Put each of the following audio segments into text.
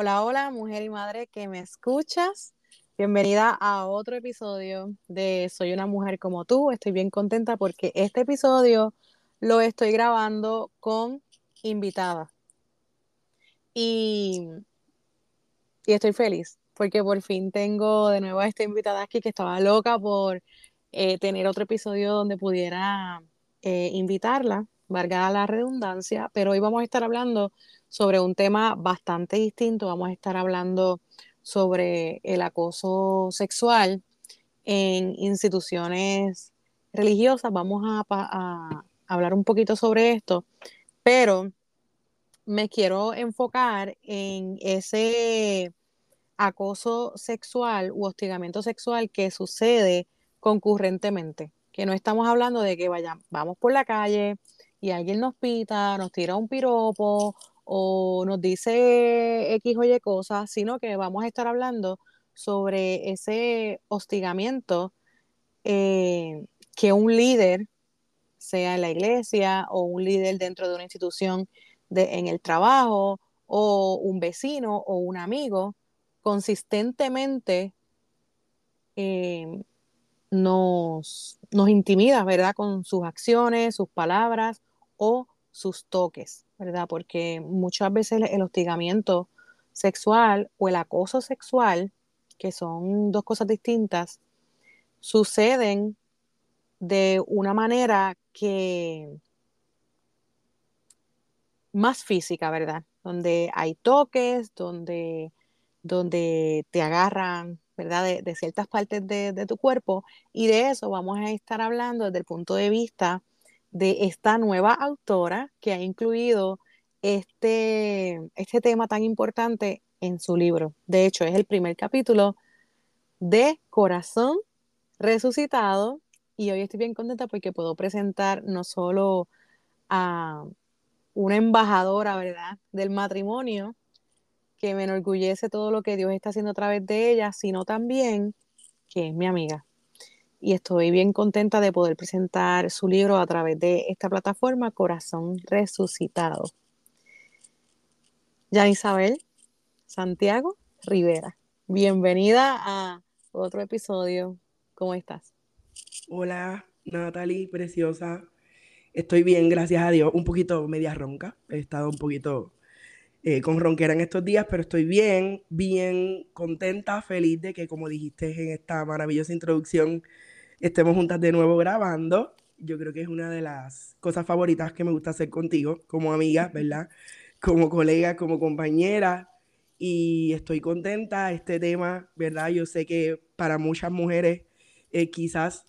Hola, hola, mujer y madre que me escuchas. Bienvenida a otro episodio de Soy una mujer como tú. Estoy bien contenta porque este episodio lo estoy grabando con invitada. Y, y estoy feliz porque por fin tengo de nuevo a esta invitada aquí que estaba loca por eh, tener otro episodio donde pudiera eh, invitarla, valga la redundancia, pero hoy vamos a estar hablando sobre un tema bastante distinto. Vamos a estar hablando sobre el acoso sexual en instituciones religiosas. Vamos a, hablar un poquito sobre esto, pero me quiero enfocar en ese acoso sexual u hostigamiento sexual que sucede concurrentemente, que no estamos hablando de que vayamos, vamos por la calle y alguien nos pita, nos tira un piropo o nos dice X o Y cosas, sino que vamos a estar hablando sobre ese hostigamiento eh, que un líder, sea en la iglesia o un líder dentro de una institución de, en el trabajo o un vecino o un amigo, consistentemente eh, nos, nos intimida, ¿verdad? Con sus acciones, sus palabras o sus toques, ¿verdad? Porque muchas veces el hostigamiento sexual o el acoso sexual, que son dos cosas distintas, suceden de una manera que más física, ¿verdad? Donde hay toques, donde, donde te agarran, ¿verdad? De, ciertas partes de, de, tu cuerpo y de eso vamos a estar hablando desde el punto de vista de esta nueva autora que ha incluido este, este tema tan importante en su libro. De hecho, es el primer capítulo de Corazón Resucitado y hoy estoy bien contenta porque puedo presentar no solo a una embajadora, ¿verdad?, del matrimonio, que me enorgullece todo lo que Dios está haciendo a través de ella, sino también que es mi amiga y estoy bien contenta de poder presentar su libro a través de esta plataforma, Corazón Resucitado. Ya Isabel Santiago Rivera, bienvenida a otro episodio. ¿Cómo estás? Hola, Natalie, preciosa. Estoy bien, gracias a Dios. Un poquito media ronca. He estado un poquito eh, con ronquera en estos días, pero estoy bien, bien contenta, feliz de que, como dijiste en esta maravillosa introducción, estemos juntas de nuevo grabando. Yo creo que es una de las cosas favoritas que me gusta hacer contigo, como amiga, ¿verdad? Como colega, como compañera. Y estoy contenta. Este tema, ¿verdad? Yo sé que para muchas mujeres eh, quizás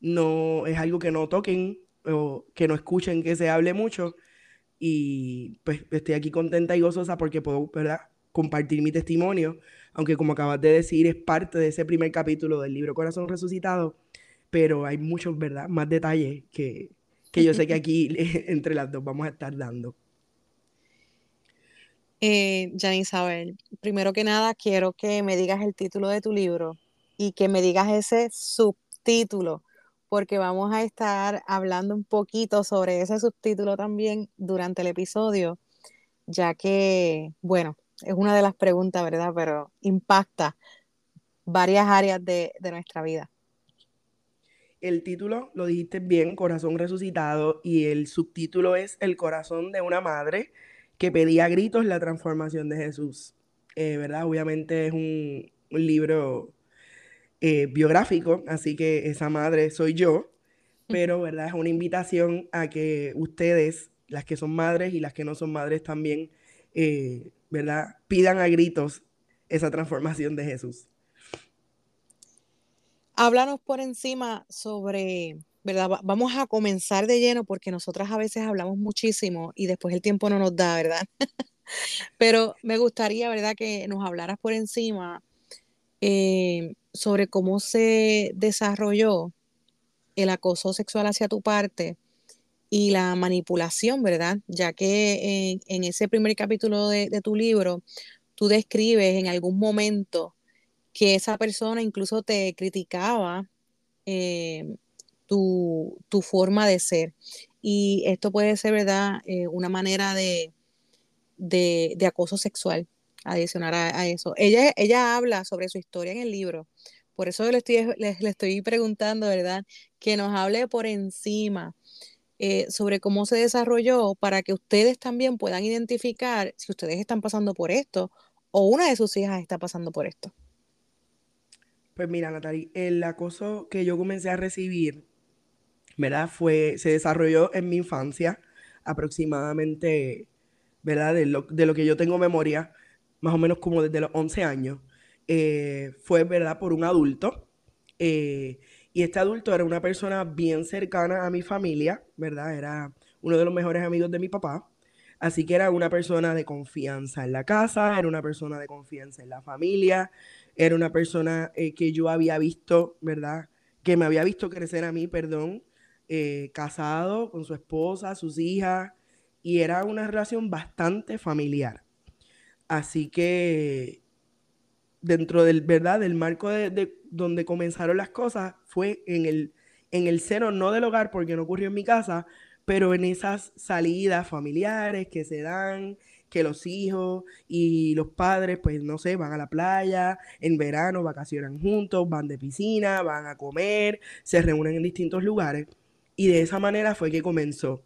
no es algo que no toquen o que no escuchen que se hable mucho. Y pues estoy aquí contenta y gozosa porque puedo, ¿verdad? Compartir mi testimonio, aunque como acabas de decir, es parte de ese primer capítulo del libro Corazón Resucitado pero hay muchos, ¿verdad? Más detalles que, que yo sé que aquí entre las dos vamos a estar dando. Eh, Isabel, primero que nada quiero que me digas el título de tu libro y que me digas ese subtítulo, porque vamos a estar hablando un poquito sobre ese subtítulo también durante el episodio, ya que, bueno, es una de las preguntas, ¿verdad? Pero impacta varias áreas de, de nuestra vida. El título lo dijiste bien, Corazón Resucitado, y el subtítulo es El corazón de una madre que pedía a gritos la transformación de Jesús. Eh, ¿Verdad? Obviamente es un, libro eh, biográfico, así que esa madre soy yo, pero ¿verdad? Es una invitación a que ustedes, las que son madres y las que no son madres también, eh, ¿verdad? Pidan a gritos esa transformación de Jesús. Háblanos por encima sobre, ¿verdad? Vamos a comenzar de lleno porque nosotras a veces hablamos muchísimo y después el tiempo no nos da, ¿verdad? Pero me gustaría, ¿verdad?, que nos hablaras por encima eh, sobre cómo se desarrolló el acoso sexual hacia tu parte y la manipulación, ¿verdad? Ya que en, ese primer capítulo de, de, tu libro, tú describes en algún momento que esa persona incluso te criticaba eh, tu, forma de ser. Y esto puede ser, ¿verdad?, eh, una manera de, acoso sexual adicionar a, eso. Ella, ella habla sobre su historia en el libro, por eso le estoy, le, estoy preguntando, ¿verdad? Que nos hable por encima eh, sobre cómo se desarrolló para que ustedes también puedan identificar si ustedes están pasando por esto o una de sus hijas está pasando por esto. Pues mira, Natalie, el acoso que yo comencé a recibir, ¿verdad? Fue, se desarrolló en mi infancia, aproximadamente, ¿verdad? De lo, de lo que yo tengo memoria, más o menos como desde los 11 años. Eh, fue, ¿verdad?, por un adulto. Eh, y este adulto era una persona bien cercana a mi familia, ¿verdad? Era uno de los mejores amigos de mi papá. Así que era una persona de confianza en la casa, era una persona de confianza en la familia, era una persona eh, que yo había visto, ¿verdad? Que me había visto crecer a mí, perdón, casado con su esposa, sus hijas, y era una relación bastante familiar. Así que dentro del, ¿verdad? del marco de, donde comenzaron las cosas fue en el, en el seno, no del hogar, porque no ocurrió en mi casa, pero en esas salidas familiares que se dan, que los hijos y los padres, pues no sé, van a la playa, en verano vacacionan juntos, van de piscina, van a comer, se reúnen en distintos lugares. Y de esa manera fue que comenzó.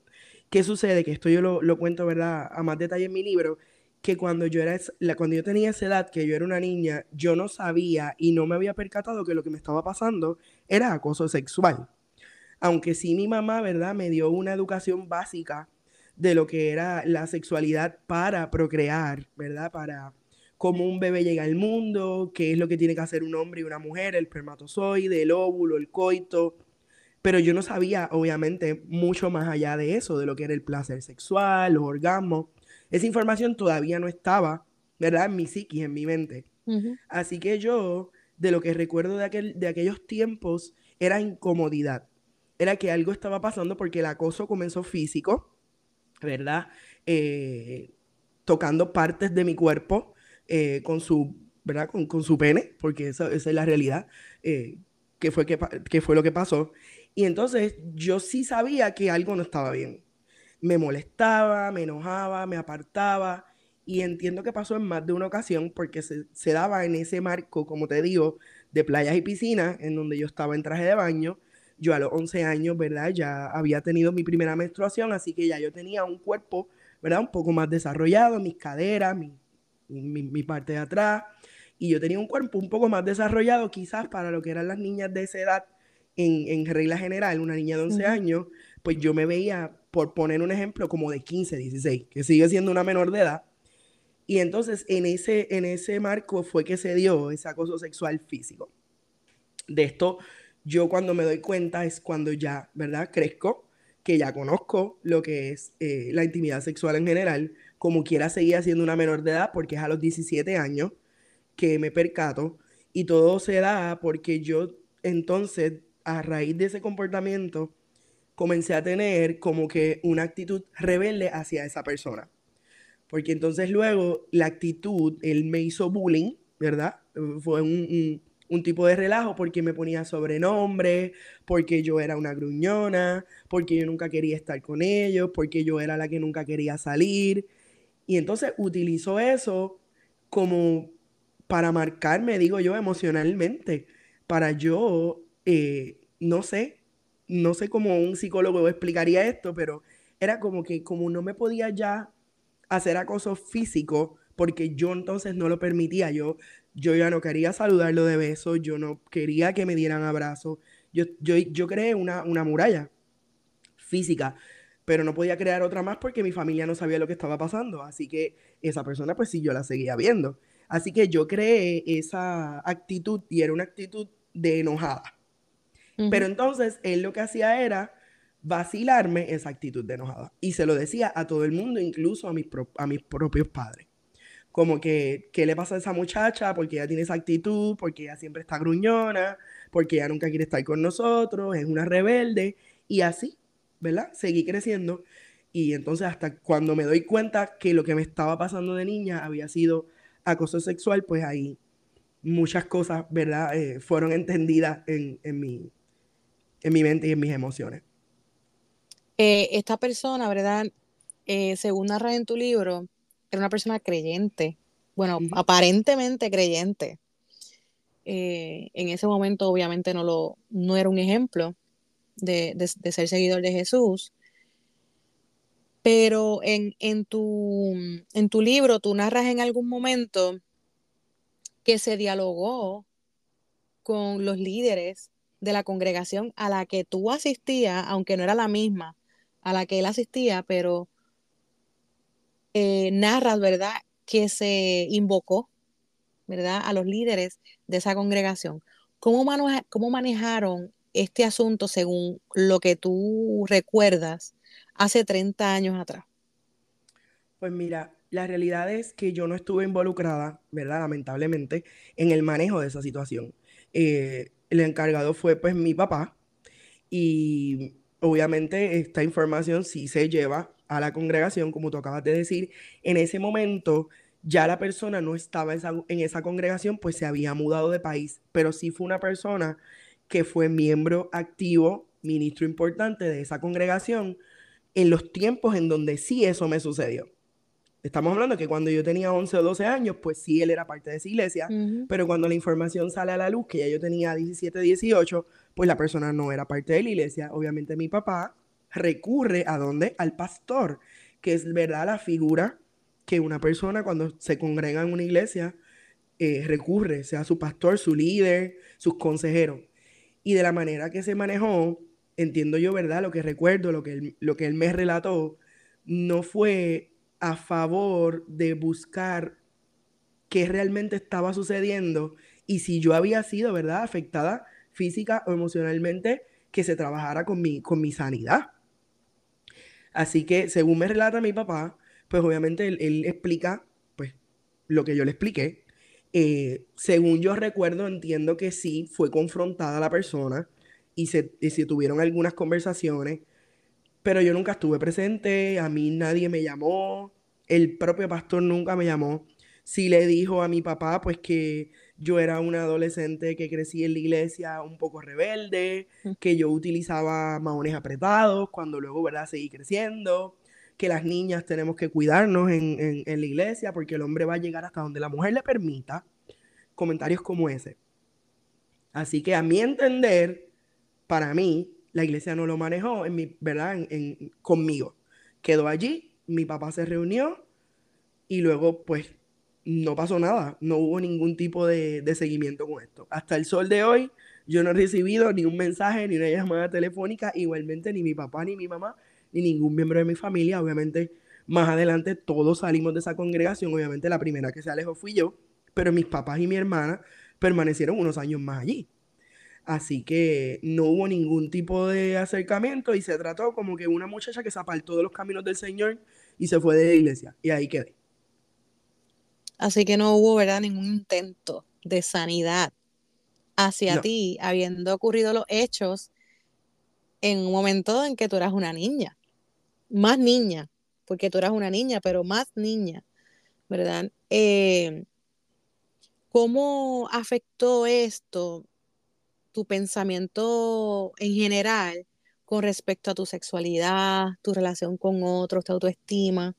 ¿Qué sucede? Que esto yo lo, lo cuento, ¿verdad? A más detalle en mi libro, que cuando yo, era, cuando yo tenía esa edad, que yo era una niña, yo no sabía y no me había percatado que lo que me estaba pasando era acoso sexual. Aunque sí mi mamá, ¿verdad?, me dio una educación básica de lo que era la sexualidad para procrear, ¿verdad? Para cómo un bebé llega al mundo, qué es lo que tiene que hacer un hombre y una mujer, el espermatozoide, el óvulo, el coito. Pero yo no sabía, obviamente, mucho más allá de eso, de lo que era el placer sexual, los orgasmos. Esa información todavía no estaba, ¿verdad? En mi psiquis, en mi mente. Así que yo, de lo que recuerdo de, aquel, de aquellos tiempos, era incomodidad. Era que algo estaba pasando porque el acoso comenzó físico, ¿verdad? Eh, tocando partes de mi cuerpo eh, con su, ¿verdad? Con, su pene, porque esa, es la realidad, eh, que, fue que, que fue lo que pasó. Y entonces yo sí sabía que algo no estaba bien me molestaba, me enojaba, me apartaba. Y entiendo que pasó en más de una ocasión porque se, daba en ese marco, como te digo, de playas y piscinas, en donde yo estaba en traje de baño. Yo a los 11 años, ¿verdad? Ya había tenido mi primera menstruación, así que ya yo tenía un cuerpo, ¿verdad? Un poco más desarrollado, mis caderas, mi, mi, parte de atrás. Y yo tenía un cuerpo un poco más desarrollado, quizás para lo que eran las niñas de esa edad, en, en regla general, una niña de 11 años, pues yo me veía por poner un ejemplo, como de 15, 16, que sigue siendo una menor de edad. Y entonces en ese, en ese marco fue que se dio ese acoso sexual físico. De esto, yo cuando me doy cuenta es cuando ya, ¿verdad? Crezco, que ya conozco lo que es eh, la intimidad sexual en general, como quiera seguir siendo una menor de edad, porque es a los 17 años que me percato, y todo se da porque yo entonces, a raíz de ese comportamiento, comencé a tener como que una actitud rebelde hacia esa persona. Porque entonces luego la actitud, él me hizo bullying, ¿verdad? Fue un, tipo de relajo porque me ponía sobrenombre, porque yo era una gruñona, porque yo nunca quería estar con ellos, porque yo era la que nunca quería salir. Y entonces utilizó eso como para marcarme, digo yo, emocionalmente, para yo, eh, no sé, no sé cómo un psicólogo explicaría esto, pero era como que como no me podía ya hacer acoso físico, porque yo entonces no lo permitía, yo, yo ya no quería saludarlo de beso, yo no quería que me dieran abrazos, yo, yo, yo creé una, una muralla física, pero no podía crear otra más porque mi familia no sabía lo que estaba pasando, así que esa persona pues sí yo la seguía viendo. Así que yo creé esa actitud y era una actitud de enojada. Pero entonces él lo que hacía era vacilarme esa actitud de enojada. Y se lo decía a todo el mundo, incluso a mis, a mis propios padres. Como que, ¿qué le pasa a esa muchacha? Porque ella tiene esa actitud, porque ella siempre está gruñona, porque ella nunca quiere estar con nosotros, es una rebelde. Y así, ¿verdad? Seguí creciendo. Y entonces hasta cuando me doy cuenta que lo que me estaba pasando de niña había sido acoso sexual, pues ahí muchas cosas, ¿verdad? Eh, fueron entendidas en, en, mi, en mi mente y en mis emociones. Eh, esta persona, ¿verdad? Eh, según narra en tu libro, era una persona creyente bueno, aparentemente creyente. Eh, en ese momento obviamente no, lo, no era un ejemplo de, ser seguidor de Jesús, pero en, en, tu, en tu libro tú narras en algún momento que se dialogó con los líderes de la congregación a la que tú asistías, aunque no era la misma a la que él asistía, pero eh, narras, ¿verdad?, que se invocó, ¿verdad?, a los líderes de esa congregación. ¿Cómo, ¿Cómo manejaron este asunto según lo que tú recuerdas hace 30 años atrás? Pues mira, la realidad es que yo no estuve involucrada, ¿verdad? Lamentablemente, en el manejo de esa situación. Eh, el encargado fue pues mi papá y obviamente esta información sí se lleva a la congregación, como tú acabas de decir. En ese momento ya la persona no estaba en esa congregación, pues se había mudado de país, pero sí fue una persona que fue miembro activo, ministro importante de esa congregación en los tiempos en donde sí eso me sucedió. Estamos hablando que cuando yo tenía 11 o 12 años, pues sí, él era parte de esa iglesia, pero cuando la información sale a la luz, que ya yo tenía 17, 18, pues la persona no era parte de la iglesia. Obviamente mi papá recurre a dónde? Al pastor, que es verdad la figura que una persona cuando se congrega en una iglesia eh, recurre, sea su pastor, su líder, sus consejeros. Y de la manera que se manejó, entiendo yo, ¿verdad? Lo que recuerdo, lo que lo que él me relató, no fue a favor de buscar qué realmente estaba sucediendo y si yo había sido, ¿verdad?, afectada física o emocionalmente, que se trabajara con mi, con mi sanidad. Así que, según me relata mi papá, pues obviamente él, explica, pues, lo que yo le expliqué. Eh, según yo recuerdo, entiendo que sí, fue confrontada la persona y se, y se tuvieron algunas conversaciones pero yo nunca estuve presente, a mí nadie me llamó, el propio pastor nunca me llamó. Sí le dijo a mi papá, pues que yo era una adolescente que crecí en la iglesia un poco rebelde, que yo utilizaba maones apretados cuando luego, ¿verdad?, seguí creciendo, que las niñas tenemos que cuidarnos en, en la iglesia porque el hombre va a llegar hasta donde la mujer le permita. Comentarios como ese. Así que a mi entender, para mí, la iglesia no lo manejó en mi, ¿verdad? En, conmigo. Quedó allí, mi papá se reunió y luego pues no pasó nada, no hubo ningún tipo de, seguimiento con esto. Hasta el sol de hoy yo no he recibido ni un mensaje ni una llamada telefónica, igualmente ni mi papá ni mi mamá ni ningún miembro de mi familia. Obviamente más adelante todos salimos de esa congregación, obviamente la primera que se alejó fui yo, pero mis papás y mi hermana permanecieron unos años más allí. Así que no hubo ningún tipo de acercamiento y se trató como que una muchacha que se apartó de los caminos del Señor y se fue de la iglesia. Y ahí quedé. Así que no hubo, ¿verdad?, ningún intento de sanidad hacia ti, habiendo ocurrido los hechos en un momento en que tú eras una niña, más niña, porque tú eras una niña, pero más niña, ¿verdad? Eh, ¿Cómo afectó esto tu pensamiento en general con respecto a tu sexualidad, tu relación con otros, tu autoestima?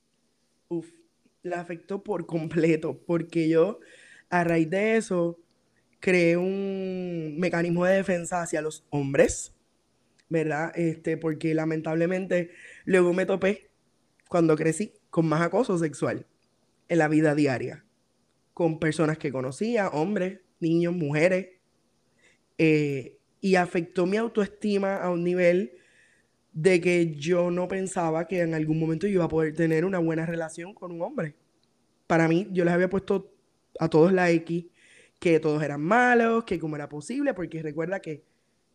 La afectó por completo, porque yo a raíz de eso creé un mecanismo de defensa hacia los hombres, ¿verdad? Este, porque lamentablemente luego me topé cuando crecí con más acoso sexual en la vida diaria, con personas que conocía, hombres, niños, mujeres, eh, y afectó mi autoestima a un nivel de que yo no pensaba que en algún momento yo iba a poder tener una buena relación con un hombre. Para mí, yo les había puesto a todos la X, que todos eran malos, que cómo era posible, porque recuerda que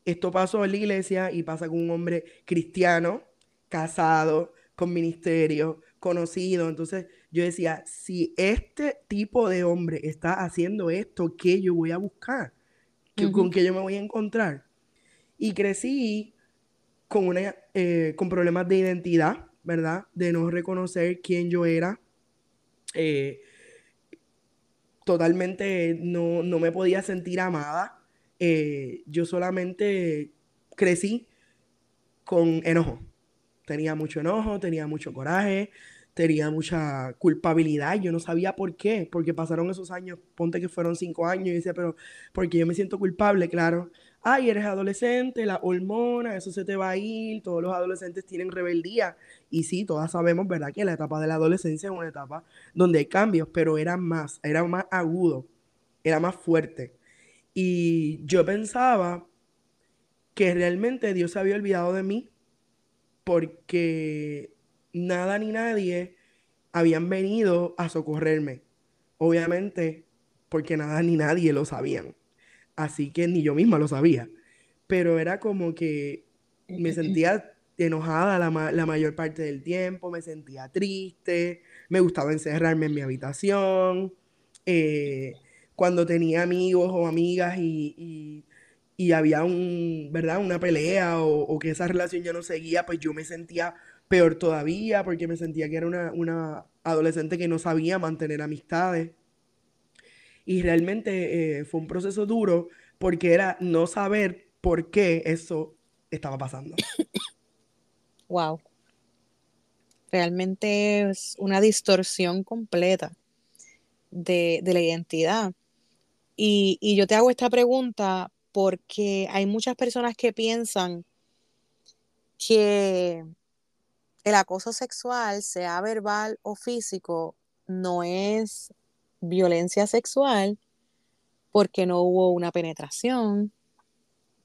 esto pasó en la iglesia y pasa con un hombre cristiano, casado, con ministerio, conocido. Entonces yo decía, si este tipo de hombre está haciendo esto, ¿qué yo voy a buscar? con que yo me voy a encontrar. Y crecí con, una, eh, con problemas de identidad, ¿verdad? De no reconocer quién yo era. Eh, totalmente no, me podía sentir amada. Eh, yo solamente crecí con enojo. Tenía mucho enojo, tenía mucho coraje, tenía mucha culpabilidad, yo no sabía por qué, porque pasaron esos años, ponte que fueron cinco años, y decía, pero porque yo me siento culpable, claro. Ay, eres adolescente, la hormona, eso se te va a ir, todos los adolescentes tienen rebeldía. Y sí, todas sabemos, ¿verdad? Que la etapa de la adolescencia es una etapa donde hay cambios, pero era más, era más agudo, era más fuerte. Y yo pensaba que realmente Dios se había olvidado de mí porque nada ni nadie habían venido a socorrerme. Obviamente, porque nada ni nadie lo sabían. Así que ni yo misma lo sabía. Pero era como que me sentía enojada la, mayor parte del tiempo, me sentía triste, me gustaba encerrarme en mi habitación. Eh, cuando tenía amigos o amigas y, había un, ¿verdad? una pelea o, o, que esa relación ya no seguía, pues yo me sentía peor todavía porque me sentía que era una, adolescente que no sabía mantener amistades. Y realmente eh, fue un proceso duro porque era no saber por qué eso estaba pasando. Wow. Realmente es una distorsión completa de, la identidad. Y, y yo te hago esta pregunta porque hay muchas personas que piensan que el acoso sexual, sea verbal o físico, no es violencia sexual porque no hubo una penetración,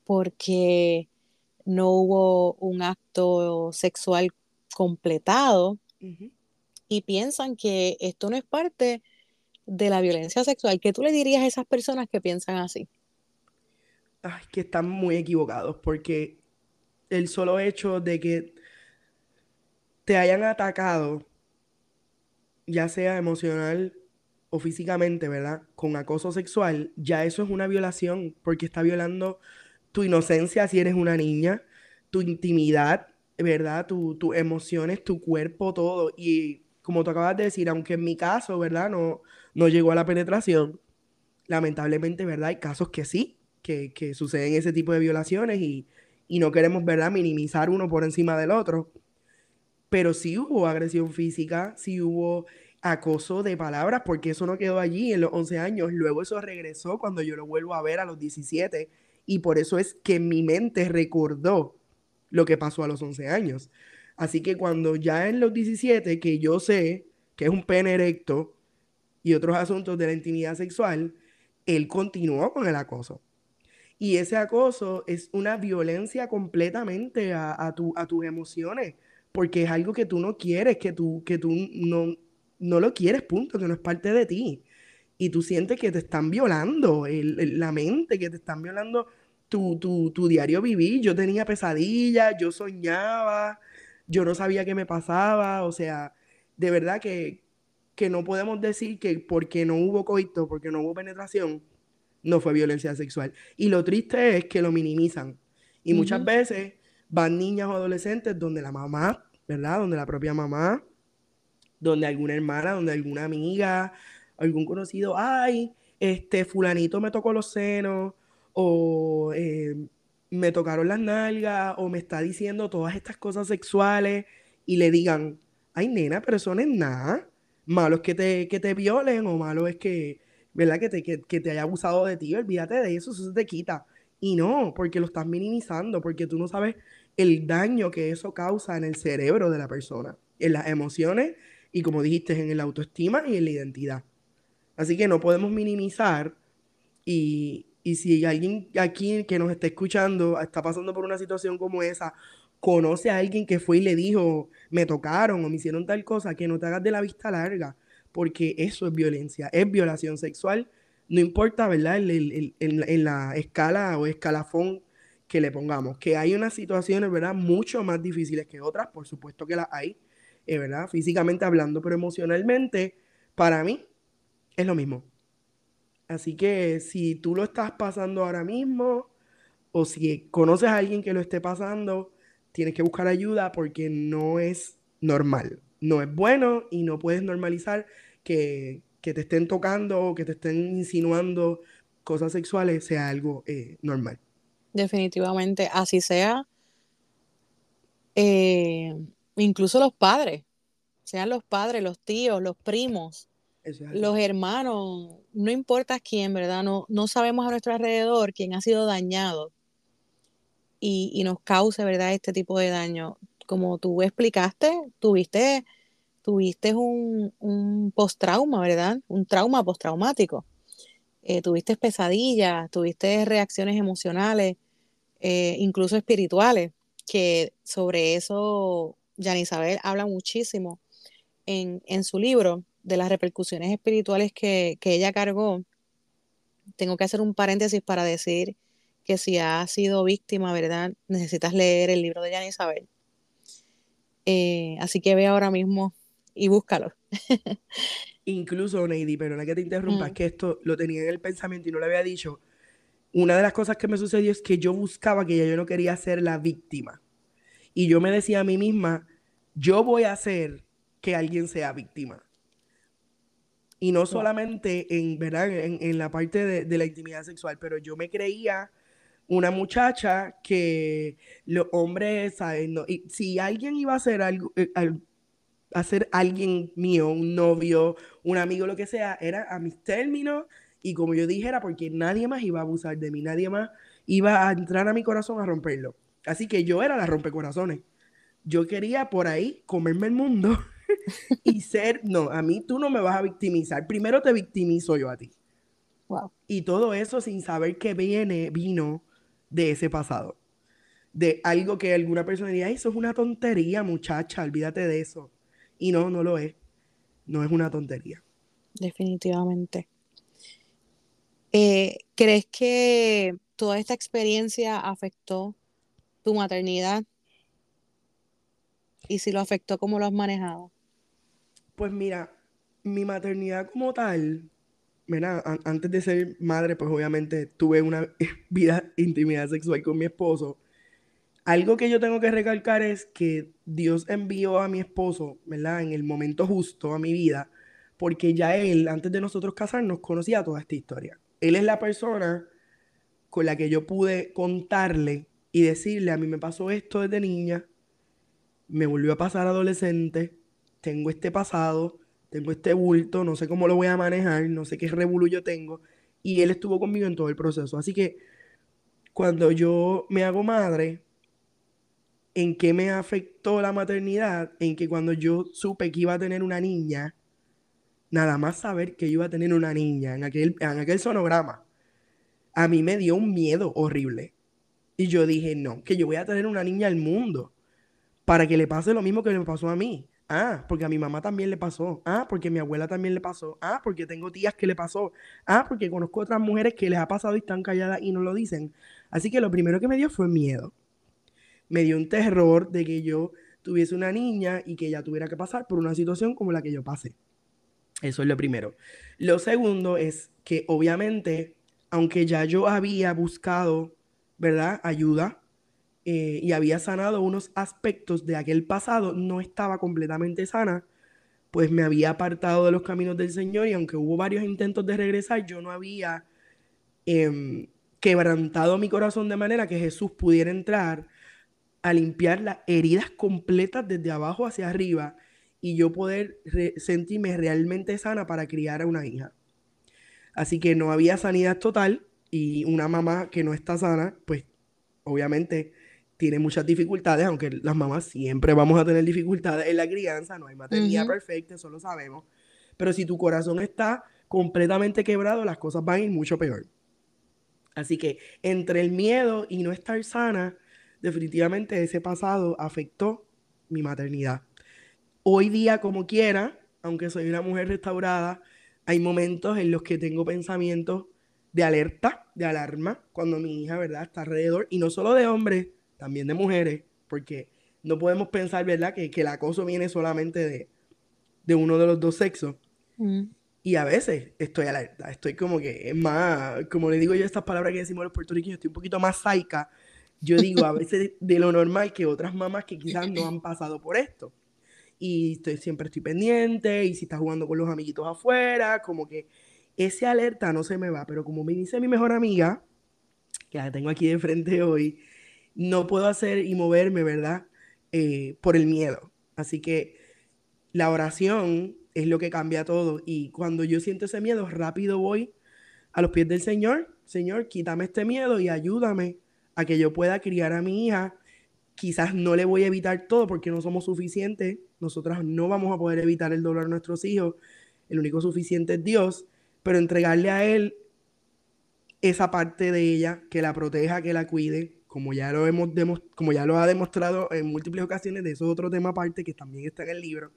porque no hubo un acto sexual completado y piensan que esto no es parte de la violencia sexual. ¿Qué tú le dirías a esas personas que piensan así? Ay, que están muy equivocados porque el solo hecho de que te hayan atacado, ya sea emocional o físicamente, ¿verdad? Con acoso sexual, ya eso es una violación porque está violando tu inocencia si eres una niña, tu intimidad, ¿verdad? Tus emociones, tu cuerpo, todo. Y como tú acabas de decir, aunque en mi caso, ¿verdad? No, no llegó a la penetración, lamentablemente, ¿verdad? Hay casos que sí, que, que suceden ese tipo de violaciones y, y no queremos, ¿verdad? Minimizar uno por encima del otro pero sí hubo agresión física, sí hubo acoso de palabras, porque eso no quedó allí en los 11 años, luego eso regresó cuando yo lo vuelvo a ver a los 17, y por eso es que mi mente recordó lo que pasó a los 11 años. Así que cuando ya en los 17, que yo sé que es un pene erecto y otros asuntos de la intimidad sexual, él continuó con el acoso. Y ese acoso es una violencia completamente a, a tus emociones, porque es algo que tú no quieres, que tú, que tú no, no lo quieres, punto, que no es parte de ti. Y tú sientes que te están violando la mente, que te están violando tu, tu, diario vivir. Yo tenía pesadillas, yo soñaba, yo no sabía qué me pasaba, o sea, de verdad que, que no podemos decir que porque no hubo coito, porque no hubo penetración, no fue violencia sexual. Y lo triste es que lo minimizan. Y muchas veces van niñas o adolescentes donde la mamá, ¿verdad? Donde la propia mamá, donde alguna hermana, donde alguna amiga, algún conocido, ay, este fulanito me tocó los senos, o eh, me tocaron las nalgas, o me está diciendo todas estas cosas sexuales, y le digan, ay, nena, pero eso no es nada. Malo es que te, que te violen, o malo es que, ¿verdad? Que te, que, te haya abusado de ti, olvídate de eso, eso se te quita. Y no, porque lo estás minimizando, porque tú no sabes el daño que eso causa en el cerebro de la persona, en las emociones y como dijiste, en la autoestima y en la identidad. Así que no podemos minimizar y, y si alguien aquí que nos está escuchando está pasando por una situación como esa, conoce a alguien que fue y le dijo, me tocaron o me hicieron tal cosa, que no te hagas de la vista larga, porque eso es violencia, es violación sexual, no importa, ¿verdad? en la escala o escalafón que le pongamos. Que hay unas situaciones, ¿verdad? Mucho más difíciles que otras, por supuesto que las hay, eh, ¿verdad? Físicamente hablando, pero emocionalmente, para mí, es lo mismo. Así que si tú lo estás pasando ahora mismo, o si conoces a alguien que lo esté pasando, tienes que buscar ayuda porque no es normal. No es bueno y no puedes normalizar que, te estén tocando o que te estén insinuando cosas sexuales sea algo eh, normal. Definitivamente, así sea. Eh, incluso los padres. Sean los padres, los tíos, los primos, los hermanos, no importa quién, ¿verdad? No, no sabemos a nuestro alrededor quién ha sido dañado y, nos cause, ¿verdad? Este tipo de daño. Como tú explicaste, tuviste, tuviste un, un post-trauma, ¿verdad? Un trauma postraumático. Eh, tuviste pesadillas, tuviste reacciones emocionales, eh, incluso espirituales, que sobre eso Jan Isabel habla muchísimo en, en su libro de las repercusiones espirituales que, ella cargó, tengo que hacer un paréntesis para decir que si has sido víctima, ¿verdad? Necesitas leer el libro de Jan Isabel. Eh, así que ve ahora mismo y búscalo. Incluso, Neidi, pero no que te interrumpa, mm. que esto lo tenía en el pensamiento y no lo había dicho. Una de las cosas que me sucedió es que yo buscaba que ya yo no quería ser la víctima. Y yo me decía a mí misma, yo voy a hacer que alguien sea víctima. Y no solamente en, ¿verdad? En, la parte de, la intimidad sexual, pero yo me creía una muchacha que los hombres, ¿saben? y si alguien iba a hacer algo, eh, a ser alguien mío, un novio, un amigo, lo que sea, era a mis términos y como yo dije, era porque nadie más iba a abusar de mí, nadie más iba a entrar a mi corazón a romperlo. Así que yo era la rompecorazones. Yo quería por ahí comerme el mundo y ser, no, a mí tú no me vas a victimizar. Primero te victimizo yo a ti. Y todo eso sin saber que viene, vino de ese pasado. De algo que alguna persona diría, eso es una tontería, muchacha, olvídate de eso. Y no, no lo es. No es una tontería. Definitivamente. Eh, ¿Crees que toda esta experiencia afectó tu maternidad? Y si lo afectó, ¿cómo lo has manejado? Pues mira, mi maternidad como tal, mira, antes de ser madre, pues obviamente tuve una vida intimidad sexual con mi esposo. Algo que yo tengo que recalcar es que Dios envió a mi esposo, ¿verdad? En el momento justo a mi vida, porque ya él, antes de nosotros casarnos, conocía toda esta historia. Él es la persona con la que yo pude contarle y decirle, a mí me pasó esto desde niña, me volvió a pasar adolescente, tengo este pasado, tengo este bulto, no sé cómo lo voy a manejar, no sé qué revuelo yo tengo. Y él estuvo conmigo en todo el proceso. Así que cuando yo me hago madre, ¿en qué me afectó la maternidad? En que cuando yo supe que iba a tener una niña, nada más saber que iba a tener una niña en aquel, en aquel sonograma, a mí me dio un miedo horrible. Y yo dije, no, que yo voy a tener una niña al mundo para que le pase lo mismo que me pasó a mí. Ah, porque a mi mamá también le pasó. Ah, porque a mi abuela también le pasó. Ah, porque tengo tías que le pasó. Ah, porque conozco otras mujeres que les ha pasado y están calladas y no lo dicen. Así que lo primero que me dio fue miedo. Me dio un terror de que yo tuviese una niña y que ella tuviera que pasar por una situación como la que yo pasé. Eso es lo primero. Lo segundo es que obviamente, aunque ya yo había buscado, ¿verdad? Ayuda eh, y había sanado unos aspectos de aquel pasado, no estaba completamente sana, pues me había apartado de los caminos del Señor y aunque hubo varios intentos de regresar, yo no había em, quebrantado mi corazón de manera que Jesús pudiera entrar a limpiar las heridas completas desde abajo hacia arriba y yo poder sentirme realmente sana para criar a una hija. Así que no había sanidad total y una mamá que no está sana, pues obviamente tiene muchas dificultades, aunque las mamás siempre vamos a tener dificultades en la crianza, no hay maternidad perfecta, eso lo sabemos. Pero si tu corazón está completamente quebrado, las cosas van a ir mucho peor. Así que entre el miedo y no estar sana, definitivamente ese pasado afectó mi maternidad. Hoy día, como quiera, aunque soy una mujer restaurada, hay momentos en los que tengo pensamientos de alerta, de alarma, cuando mi hija, ¿verdad?, está alrededor, y no solo de hombres, también de mujeres, porque no podemos pensar, ¿verdad?, que, el acoso viene solamente de, uno de los dos sexos. Mm. Y a veces estoy alerta, estoy como que es más, como le digo yo estas palabras que decimos los puertorriqueños, estoy un poquito más saica. Yo digo a veces de lo normal que otras mamás que quizás no han pasado por esto. Y estoy, siempre estoy pendiente, y si está jugando con los amiguitos afuera, como que ese alerta no se me va. Pero como me dice mi mejor amiga, que la tengo aquí de frente hoy, no puedo hacer y moverme, ¿verdad? Eh, por el miedo. Así que la oración es lo que cambia todo. Y cuando yo siento ese miedo, rápido voy a los pies del Señor. Señor, quítame este miedo y ayúdame a que yo pueda criar a mi hija. Quizás no le voy a evitar todo porque no somos suficientes. Nosotras no vamos a poder evitar el dolor a nuestros hijos. El único suficiente es Dios. Pero entregarle a Él esa parte de ella, que la proteja, que la cuide, como ya lo, hemos como ya lo ha demostrado en múltiples ocasiones, de eso es otro tema aparte que también está en el libro,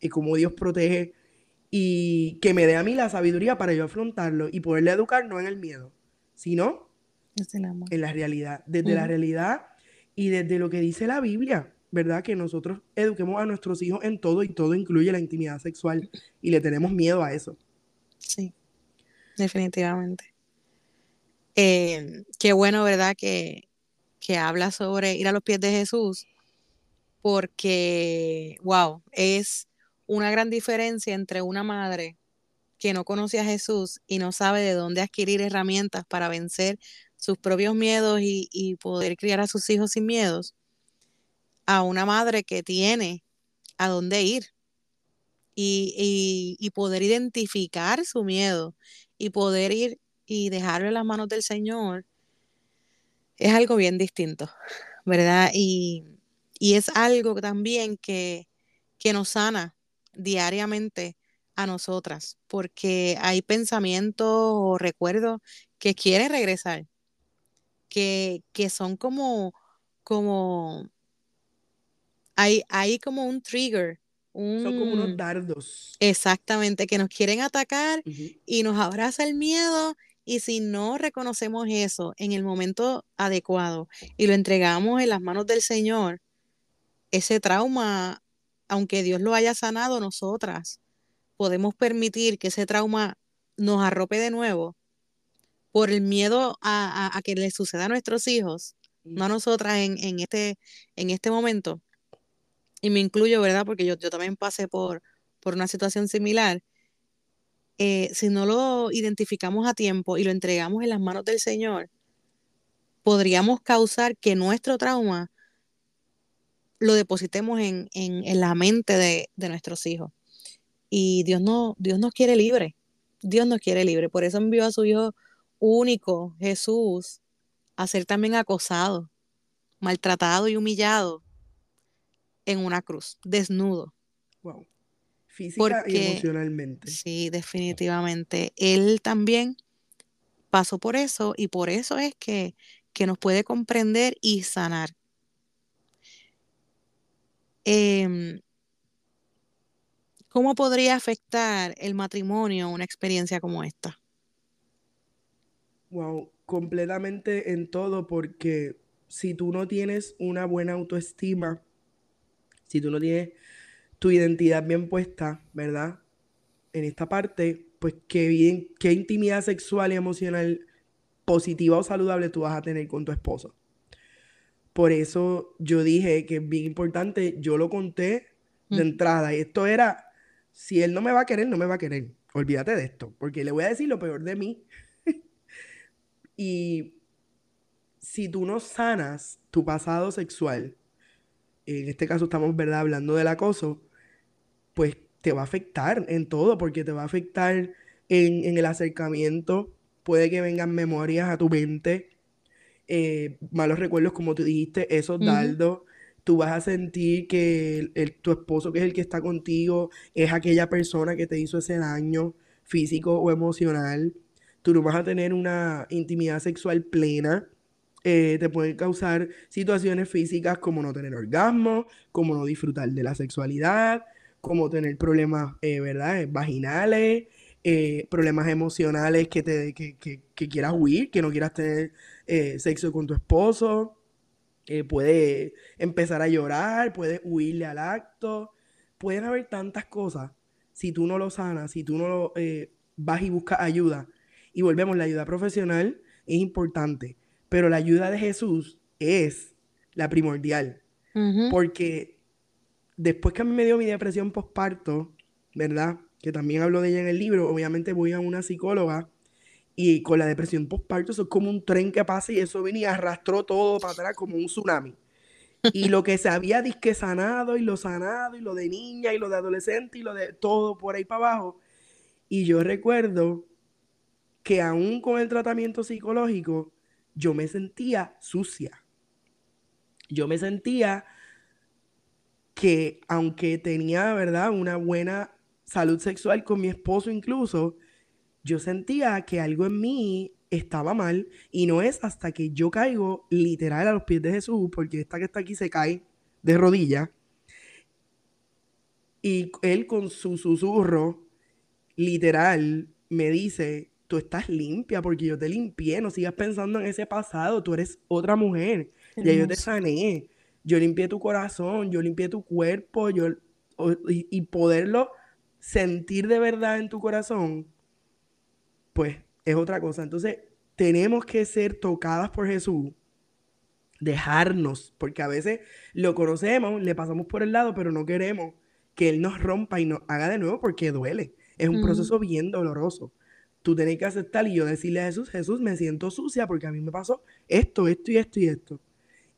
y cómo Dios protege y que me dé a mí la sabiduría para yo afrontarlo y poderle educar no en el miedo, sino en la realidad, desde la realidad y desde lo que dice la Biblia, ¿verdad? Que nosotros eduquemos a nuestros hijos en todo y todo incluye la intimidad sexual y le tenemos miedo a eso. Sí, definitivamente. Eh, qué bueno, ¿verdad? Que, que habla sobre ir a los pies de Jesús, porque, wow, es una gran diferencia entre una madre que no conoce a Jesús y no sabe de dónde adquirir herramientas para vencer sus propios miedos y, poder criar a sus hijos sin miedos, a una madre que tiene a dónde ir y, y poder identificar su miedo y poder ir y dejarlo en las manos del Señor es algo bien distinto, ¿verdad? Y, es algo también que, que nos sana diariamente a nosotras, porque hay pensamientos o recuerdos que quieren regresar, que, que son como, como, hay, hay como un trigger son como unos dardos. Exactamente, que nos quieren atacar y nos abraza el miedo y si no reconocemos eso en el momento adecuado y lo entregamos en las manos del Señor, ese trauma, aunque Dios lo haya sanado, nosotras podemos permitir que ese trauma nos arrope de nuevo por el miedo a, que le suceda a nuestros hijos, no a nosotras en, en, este, en este momento. Y me incluyo, ¿verdad? Porque yo, yo también pasé por, por una situación similar eh, si no lo identificamos a tiempo y lo entregamos en las manos del Señor, podríamos causar que nuestro trauma lo depositemos en, la mente de, nuestros hijos. Y Dios, no, Dios nos quiere libre. Dios nos quiere libre. Por eso envió a su Hijo único, Jesús, a ser también acosado, maltratado y humillado en una cruz, desnudo. Wow física y emocionalmente. Sí, definitivamente. Él también pasó por eso y por eso es que, nos puede comprender y sanar. Em, ¿Cómo podría afectar el matrimonio una experiencia como esta? Wow, completamente en todo, porque si tú no tienes una buena autoestima, si tú no tienes tu identidad bien puesta, ¿verdad? En esta parte, pues qué bien, qué intimidad sexual y emocional positiva o saludable tú vas a tener con tu esposo. Por eso yo dije que es bien importante, yo lo conté de entrada y esto era, si él no me va a querer, no me va a querer. Olvídate de esto, porque le voy a decir lo peor de mí. y si tú no sanas tu pasado sexual, en este caso estamos, ¿verdad?, hablando del acoso, pues te va a afectar en todo, porque te va a afectar en, el acercamiento, puede que vengan memorias a tu mente, eh, malos recuerdos, como tú dijiste, esos dardos, tú vas a sentir que tu esposo, que es el que está contigo, es aquella persona que te hizo ese daño físico o emocional. Tú no vas a tener una intimidad sexual plena. Eh, te pueden causar situaciones físicas como no tener orgasmo, como no disfrutar de la sexualidad, como tener problemas, eh, ¿verdad? Vaginales, eh, problemas emocionales que, te, que, quieras huir, que no quieras tener sexo con tu esposo. puede empezar a llorar, puede huirle al acto. Pueden haber tantas cosas si tú no lo sanas, si tú no vas y buscas ayuda. Y volvemos, la ayuda profesional es importante, pero la ayuda de Jesús es la primordial. Porque después que a mí me dio mi depresión postparto, ¿verdad? Que también hablo de ella en el libro, obviamente voy a una psicóloga y con la depresión postparto eso es como un tren que pasa y eso venía y arrastró todo para atrás como un tsunami. Y lo que se había disque sanado y lo sanado y lo de niña y lo de adolescente y lo de todo por ahí para abajo. Y yo recuerdo que aún con el tratamiento psicológico, yo me sentía sucia. Yo me sentía que aunque tenía, ¿verdad?, una buena salud sexual con mi esposo incluso, yo sentía que algo en mí estaba mal y no es hasta que yo caigo literal a los pies de Jesús, porque esta que está aquí se cae de rodillas, y él con su susurro literal me dice, tú estás limpia porque yo te limpié, no sigas pensando en ese pasado, tú eres otra mujer, ya yo te sané, yo limpié tu corazón, yo limpié tu cuerpo, yo, y poderlo sentir de verdad en tu corazón, pues es otra cosa. Entonces, tenemos que ser tocadas por Jesús, dejarnos, porque a veces lo conocemos, le pasamos por el lado, pero no queremos que Él nos rompa y nos haga de nuevo porque duele. Es un proceso bien doloroso. Tú tienes que aceptar y yo decirle a Jesús, Jesús, me siento sucia porque a mí me pasó esto, esto y esto y esto.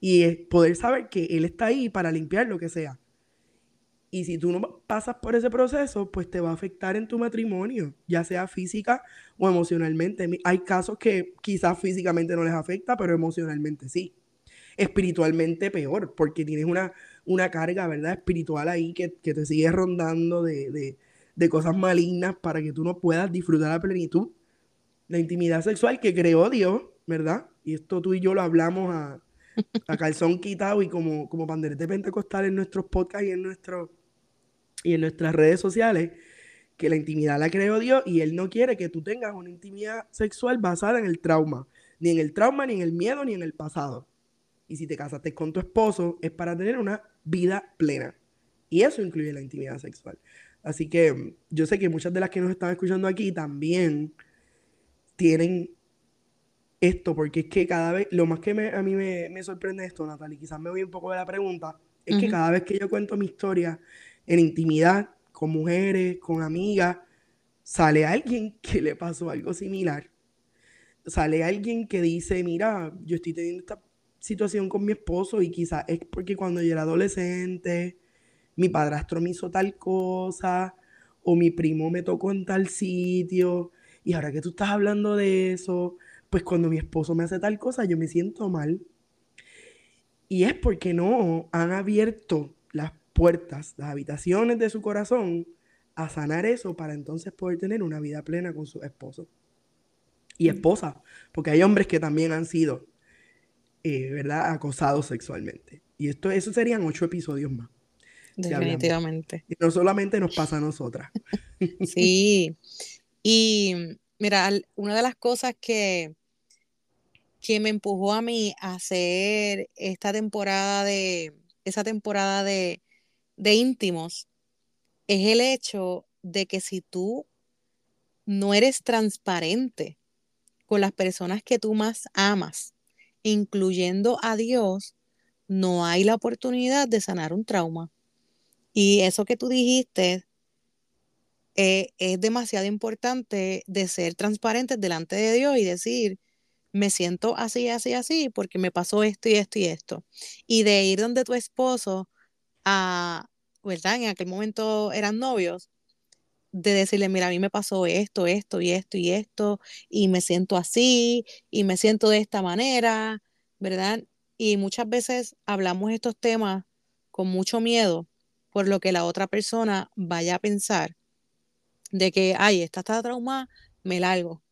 Y poder saber que Él está ahí para limpiar lo que sea. Y si tú no pasas por ese proceso, pues te va a afectar en tu matrimonio, ya sea física o emocionalmente. Hay casos que quizás físicamente no les afecta, pero emocionalmente sí. Espiritualmente peor, porque tienes una, una carga, ¿verdad? Espiritual ahí que, te sigue rondando de, cosas malignas para que tú no puedas disfrutar a plenitud la intimidad sexual que creó Dios, ¿verdad? Y esto tú y yo lo hablamos a, a calzón quitado y como, como panderete pentecostal en nuestros podcasts y en nuestros y en nuestras redes sociales que la intimidad la creó Dios y Él no quiere que tú tengas una intimidad sexual basada en el trauma, ni en el trauma, ni en el miedo, ni en el pasado. Y si te casaste con tu esposo es para tener una vida plena. Y eso incluye la intimidad sexual. Así que mm, yo sé que muchas de las que nos están escuchando aquí también tienen esto, porque es que cada vez, lo más que a mí me, sorprende esto, Natalie, quizás me voy un poco de la pregunta, es que cada vez que yo cuento mi historia en intimidad, con mujeres, con amigas, sale alguien que le pasó algo similar. Sale alguien que dice, mira, yo estoy teniendo esta situación con mi esposo y quizás es porque cuando yo era adolescente, mi padrastro me hizo tal cosa, o mi primo me tocó en tal sitio, y ahora que tú estás hablando de eso, pues cuando mi esposo me hace tal cosa, yo me siento mal. Y es porque no han abierto las puertas, las habitaciones de su corazón, a sanar eso para entonces poder tener una vida plena con su esposo y esposa, porque hay hombres que también han sido, eh, ¿verdad?, acosados sexualmente. Y esto, eso serían ocho episodios más. Definitivamente. Y no solamente nos pasa a nosotras. sí. Y mira, una de las cosas que, que me empujó a mí a hacer esta temporada de, esa temporada de, de íntimos es el hecho de que si tú no eres transparente con las personas que tú más amas, incluyendo a Dios, no hay la oportunidad de sanar un trauma. Y eso que tú dijiste eh, es demasiado importante de ser transparente delante de Dios y decir, me siento así, así, así, porque me pasó esto y esto y esto. Y de ir donde tu esposo a, ¿verdad? En aquel momento eran novios, de decirle, mira, a mí me pasó esto, esto y esto y esto, y me siento así, y me siento de esta manera, ¿verdad? Y muchas veces hablamos estos temas con mucho miedo por lo que la otra persona vaya a pensar de que, ay, esta está traumada, me largo,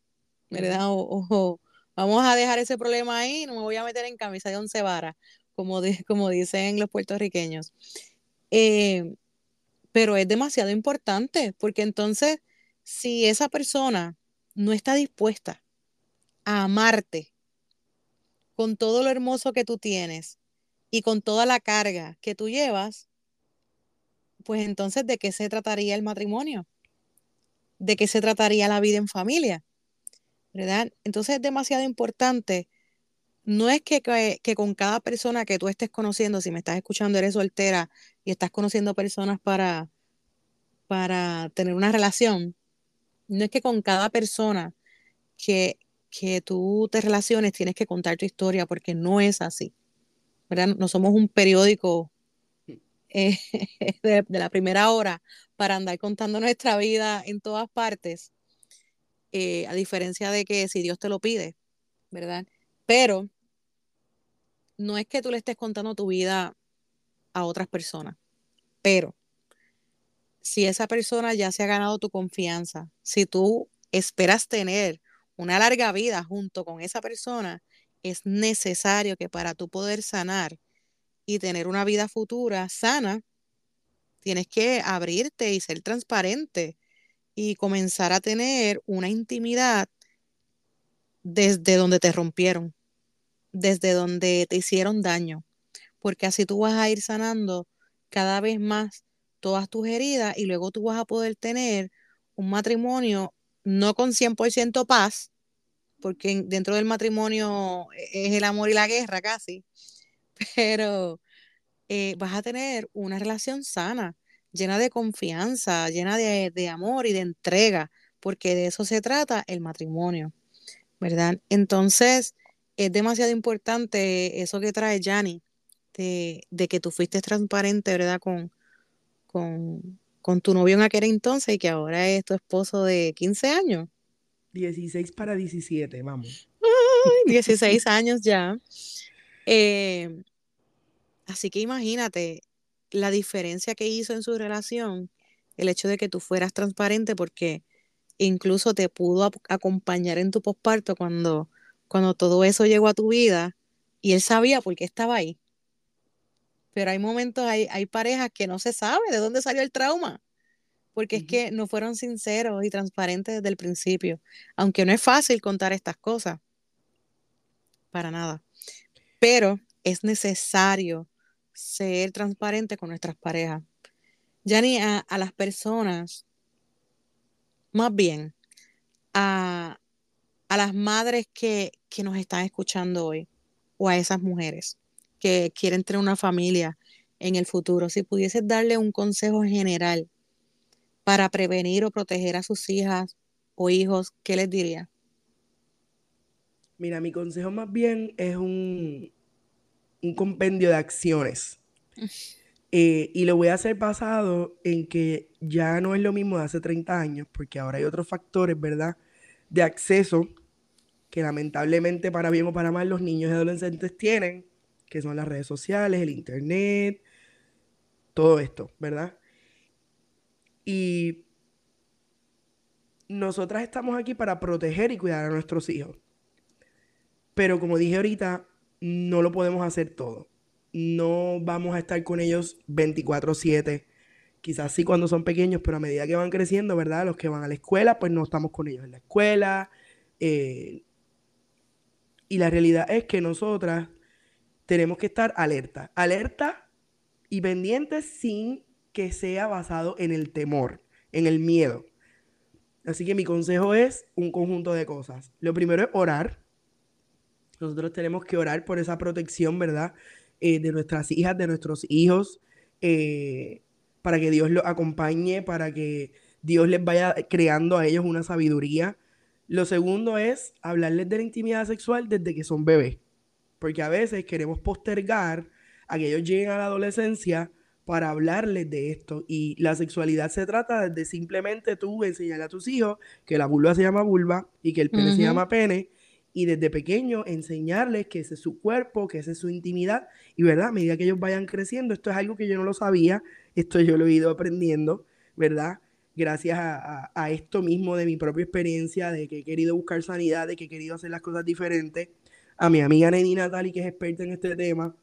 ¿verdad? O, vamos a dejar ese problema ahí, no me voy a meter en camisa de once varas como, como dicen los puertorriqueños. Eh, pero es demasiado importante porque entonces si esa persona no está dispuesta a amarte con todo lo hermoso que tú tienes y con toda la carga que tú llevas, pues entonces ¿de qué se trataría el matrimonio? ¿De qué se trataría la vida en familia? ¿Verdad? Entonces es demasiado importante no es que, con cada persona que tú estés conociendo, si me estás escuchando, eres soltera y estás conociendo personas para, para tener una relación, no es que con cada persona que, que tú te relaciones tienes que contar tu historia, porque no es así. ¿verdad? No somos un periódico eh, de, la primera hora para andar contando nuestra vida en todas partes, eh, a diferencia de que si Dios te lo pide, ¿verdad? Pero no es que tú le estés contando tu vida a otras personas, pero si esa persona ya se ha ganado tu confianza, si tú esperas tener una larga vida junto con esa persona, es necesario que para tú poder sanar y tener una vida futura sana, tienes que abrirte y ser transparente y comenzar a tener una intimidad desde donde te rompieron, desde donde te hicieron daño, porque así tú vas a ir sanando cada vez más todas tus heridas y luego tú vas a poder tener un matrimonio no con 100% paz, porque dentro del matrimonio es el amor y la guerra casi, pero eh, vas a tener una relación sana, llena de confianza, llena de, de amor y de entrega, porque de eso se trata el matrimonio, ¿verdad? Entonces, es demasiado importante eso que trae Jani, de, de, que tú fuiste transparente, ¿verdad? Con, con, con, tu novio en aquel entonces y que ahora es tu esposo de 15 años. 16 para 17, vamos. 16 años ya. Eh, así que imagínate la diferencia que hizo en su relación el hecho de que tú fueras transparente porque incluso te pudo acompañar en tu posparto cuando, cuando todo eso llegó a tu vida y él sabía por qué estaba ahí. Pero hay momentos, hay, hay parejas que no se sabe de dónde salió el trauma porque es que no fueron sinceros y transparentes desde el principio, aunque no es fácil contar estas cosas, para nada, pero es necesario ser transparente con nuestras parejas. Ya ni a, las personas, más bien a, a las madres que, que nos están escuchando hoy, o a esas mujeres que quieren tener una familia en el futuro, si pudieses darle un consejo general para prevenir o proteger a sus hijas o hijos, ¿qué les diría? Mira, mi consejo más bien es un, un compendio de acciones. Eh, y lo voy a hacer basado en que ya no es lo mismo de hace 30 años, porque ahora hay otros factores, ¿verdad? De acceso que lamentablemente para bien o para mal los niños y adolescentes tienen, que son las redes sociales, el internet, todo esto, ¿verdad? Y nosotras estamos aquí para proteger y cuidar a nuestros hijos. Pero como dije ahorita, no lo podemos hacer todo. No vamos a estar con ellos 24/7. Quizás sí cuando son pequeños, pero a medida que van creciendo, ¿verdad? Los que van a la escuela, pues no estamos con ellos en la escuela. Eh, y la realidad es que nosotras tenemos que estar alerta. Alerta y pendientes sin que sea basado en el temor, en el miedo. Así que mi consejo es un conjunto de cosas. Lo primero es orar. Nosotros tenemos que orar por esa protección, ¿verdad? Eh, de nuestras hijas, de nuestros hijos, eh, para que Dios los acompañe, para que Dios les vaya creando a ellos una sabiduría. Lo segundo es hablarles de la intimidad sexual desde que son bebés, porque a veces queremos postergar a que ellos lleguen a la adolescencia para hablarles de esto. Y la sexualidad se trata de simplemente tú enseñarle a tus hijos que la vulva se llama vulva y que el pene se llama pene. Y desde pequeño enseñarles que ese es su cuerpo, que esa es su intimidad. Y verdad, a medida que ellos vayan creciendo, esto es algo que yo no lo sabía, esto yo lo he ido aprendiendo, ¿verdad? Gracias a, esto mismo de mi propia experiencia, de que he querido buscar sanidad, de que he querido hacer las cosas diferentes. A mi amiga Neni Natali, que es experta en este tema,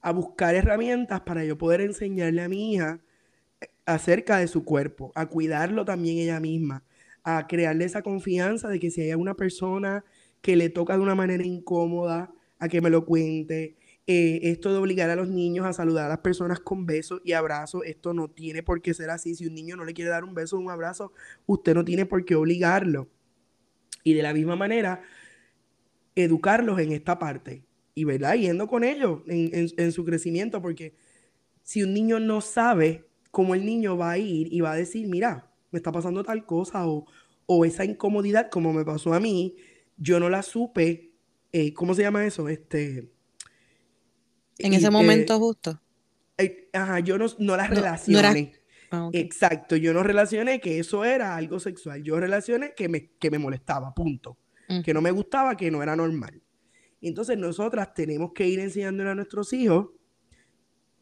a buscar herramientas para yo poder enseñarle a mi hija acerca de su cuerpo, a cuidarlo también ella misma, a crearle esa confianza de que si hay una persona que le toca de una manera incómoda, a que me lo cuente. Eh, esto de obligar a los niños a saludar a las personas con besos y abrazos, esto no tiene por qué ser así. Si un niño no le quiere dar un beso o un abrazo, usted no tiene por qué obligarlo. Y de la misma manera, educarlos en esta parte y ¿verdad? yendo con ellos en, su crecimiento, porque si un niño no sabe cómo el niño va a ir y va a decir, mira, me está pasando tal cosa o, esa incomodidad como me pasó a mí, yo no la supe, eh, ¿cómo se llama eso? Este, En ese momento justo. ajá, yo no, no las relacioné. Ah, Exacto, yo no relacioné que eso era algo sexual. Yo relacioné que me, que me molestaba, punto. Que no me gustaba, que no era normal. Entonces nosotras tenemos que ir enseñándole a nuestros hijos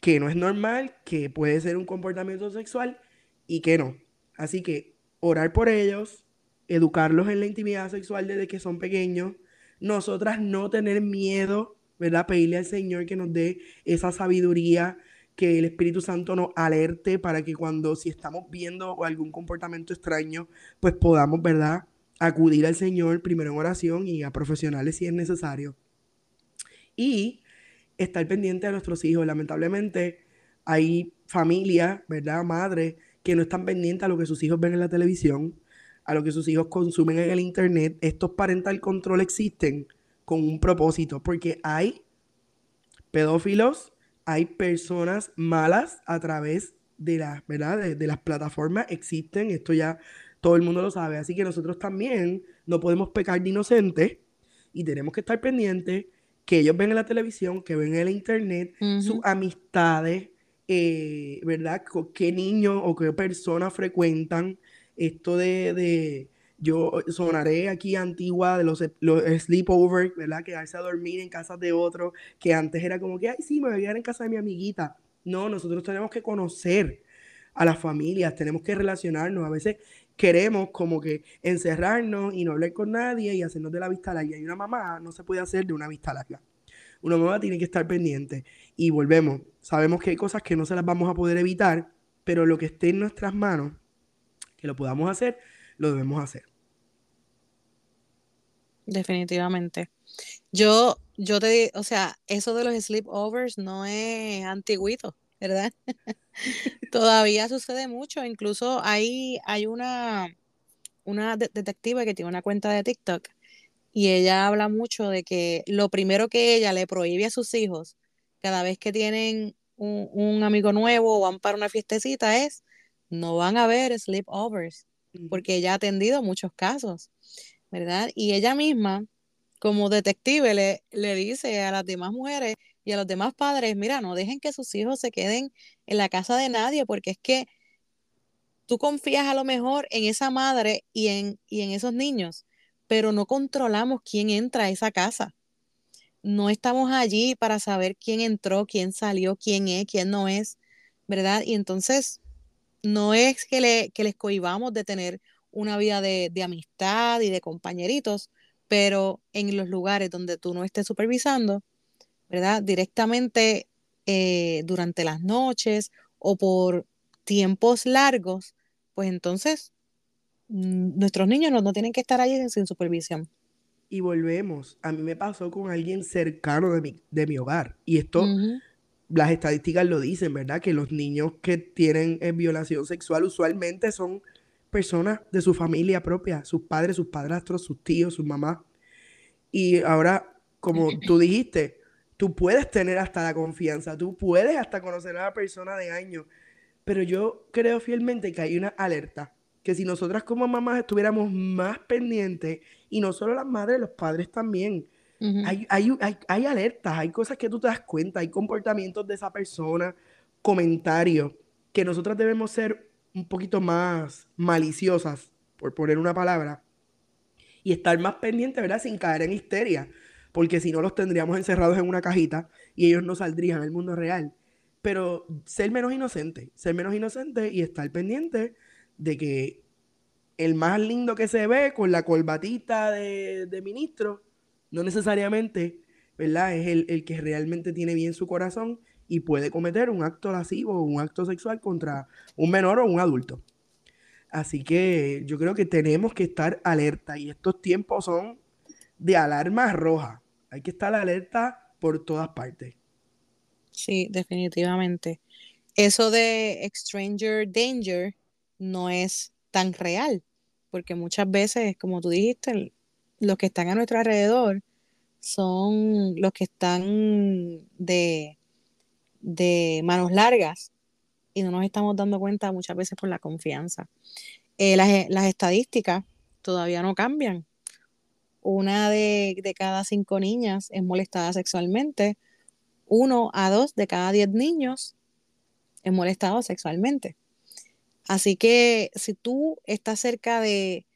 que no es normal, que puede ser un comportamiento sexual y que no. Así que orar por ellos, educarlos en la intimidad sexual desde que son pequeños, nosotras no tener miedo, ¿verdad? Pedirle al Señor que nos dé esa sabiduría, que el Espíritu Santo nos alerte para que cuando si estamos viendo algún comportamiento extraño, pues podamos, ¿verdad? Acudir al Señor primero en oración y a profesionales si es necesario. Y estar pendiente de nuestros hijos. Lamentablemente hay familias, ¿verdad? Madres que no están pendientes a lo que sus hijos ven en la televisión, a lo que sus hijos consumen en el internet. Estos parental control existen con un propósito, porque hay pedófilos, hay personas malas a través de las, ¿verdad? De, las plataformas existen, esto ya todo el mundo lo sabe, así que nosotros también no podemos pecar de inocentes y tenemos que estar pendientes que ellos ven en la televisión, que ven en el internet, sus amistades, eh, ¿verdad? ¿Qué niños o qué personas frecuentan esto de, yo sonaré aquí antigua de los, los sleepovers, ¿verdad? Quedarse a dormir en casas de otros, que antes era como que, ay, sí, me voy a en casa de mi amiguita. No, nosotros tenemos que conocer a las familias, tenemos que relacionarnos. A veces queremos como que encerrarnos y no hablar con nadie y hacernos de la vista larga. Y una mamá no se puede hacer de una vista larga. Una mamá tiene que estar pendiente. Y volvemos, sabemos que hay cosas que no se las vamos a poder evitar, pero lo que esté en nuestras manos, que lo podamos hacer, lo debemos hacer. Definitivamente. Yo, yo te, o sea, eso de los sleepovers no es antiguito. ¿verdad? Todavía sucede mucho, incluso hay, hay una, una detective que tiene una cuenta de TikTok y ella habla mucho de que lo primero que ella le prohíbe a sus hijos cada vez que tienen un, amigo nuevo o van para una fiestecita es no van a ver sleepovers, porque ella ha atendido muchos casos, ¿verdad? Y ella misma, como detective, le, le dice a las demás mujeres, y a los demás padres, mira, no dejen que sus hijos se queden en la casa de nadie, porque es que tú confías a lo mejor en esa madre y en, y en esos niños, pero no controlamos quién entra a esa casa. No estamos allí para saber quién entró, quién salió, quién es, quién no es, ¿verdad? Y entonces no es que, le, que les cohibamos de tener una vida de, de amistad y de compañeritos, pero en los lugares donde tú no estés supervisando, ¿verdad? Directamente eh, durante las noches o por tiempos largos, pues entonces mm, nuestros niños no, tienen que estar allí sin supervisión. Y volvemos, a mí me pasó con alguien cercano de mi, de mi hogar. Y esto, las estadísticas lo dicen, ¿verdad? Que los niños que tienen eh, violación sexual usualmente son personas de su familia propia, sus padres, sus padrastros, sus tíos, sus mamás. Y ahora, como tú dijiste, Tú puedes tener hasta la confianza, tú puedes hasta conocer a la persona de años, pero yo creo fielmente que hay una alerta, que si nosotras como mamás estuviéramos más pendientes, y no solo las madres, los padres también, hay, hay, hay, alertas, hay cosas que tú te das cuenta, hay comportamientos de esa persona, comentarios, que nosotras debemos ser un poquito más maliciosas, por poner una palabra, y estar más pendientes, ¿verdad? Sin caer en histeria porque si no los tendríamos encerrados en una cajita y ellos no saldrían al mundo real. Pero ser menos inocente, ser menos inocente y estar pendiente de que el más lindo que se ve con la colbatita de, ministro, no necesariamente, ¿verdad? Es el, el, que realmente tiene bien su corazón y puede cometer un acto lascivo o un acto sexual contra un menor o un adulto. Así que yo creo que tenemos que estar alerta y estos tiempos son de alarma roja. Hay que estar alerta por todas partes. Sí, definitivamente. Eso de stranger danger no es tan real, porque muchas veces, como tú dijiste, los que están a nuestro alrededor son los que están de, de manos largas y no nos estamos dando cuenta muchas veces por la confianza. Eh, las, las estadísticas todavía no cambian una de, cada cinco niñas es molestada sexualmente, uno a dos de cada diez niños es molestado sexualmente. Así que si tú estás cerca de,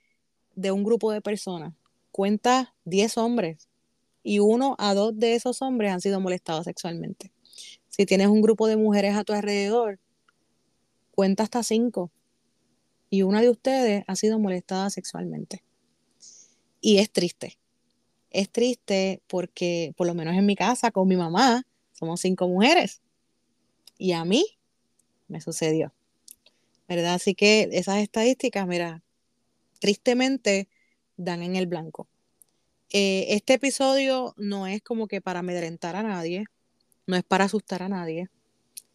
de un grupo de personas, cuenta 10 hombres y uno a dos de esos hombres han sido molestados sexualmente. Si tienes un grupo de mujeres a tu alrededor, cuenta hasta cinco y una de ustedes ha sido molestada sexualmente. Y es triste. Es triste porque, por lo menos en mi casa, con mi mamá, somos cinco mujeres. Y a mí me sucedió. ¿Verdad? Así que esas estadísticas, mira, tristemente dan en el blanco. Eh, este episodio no es como que para amedrentar a nadie, no es para asustar a nadie.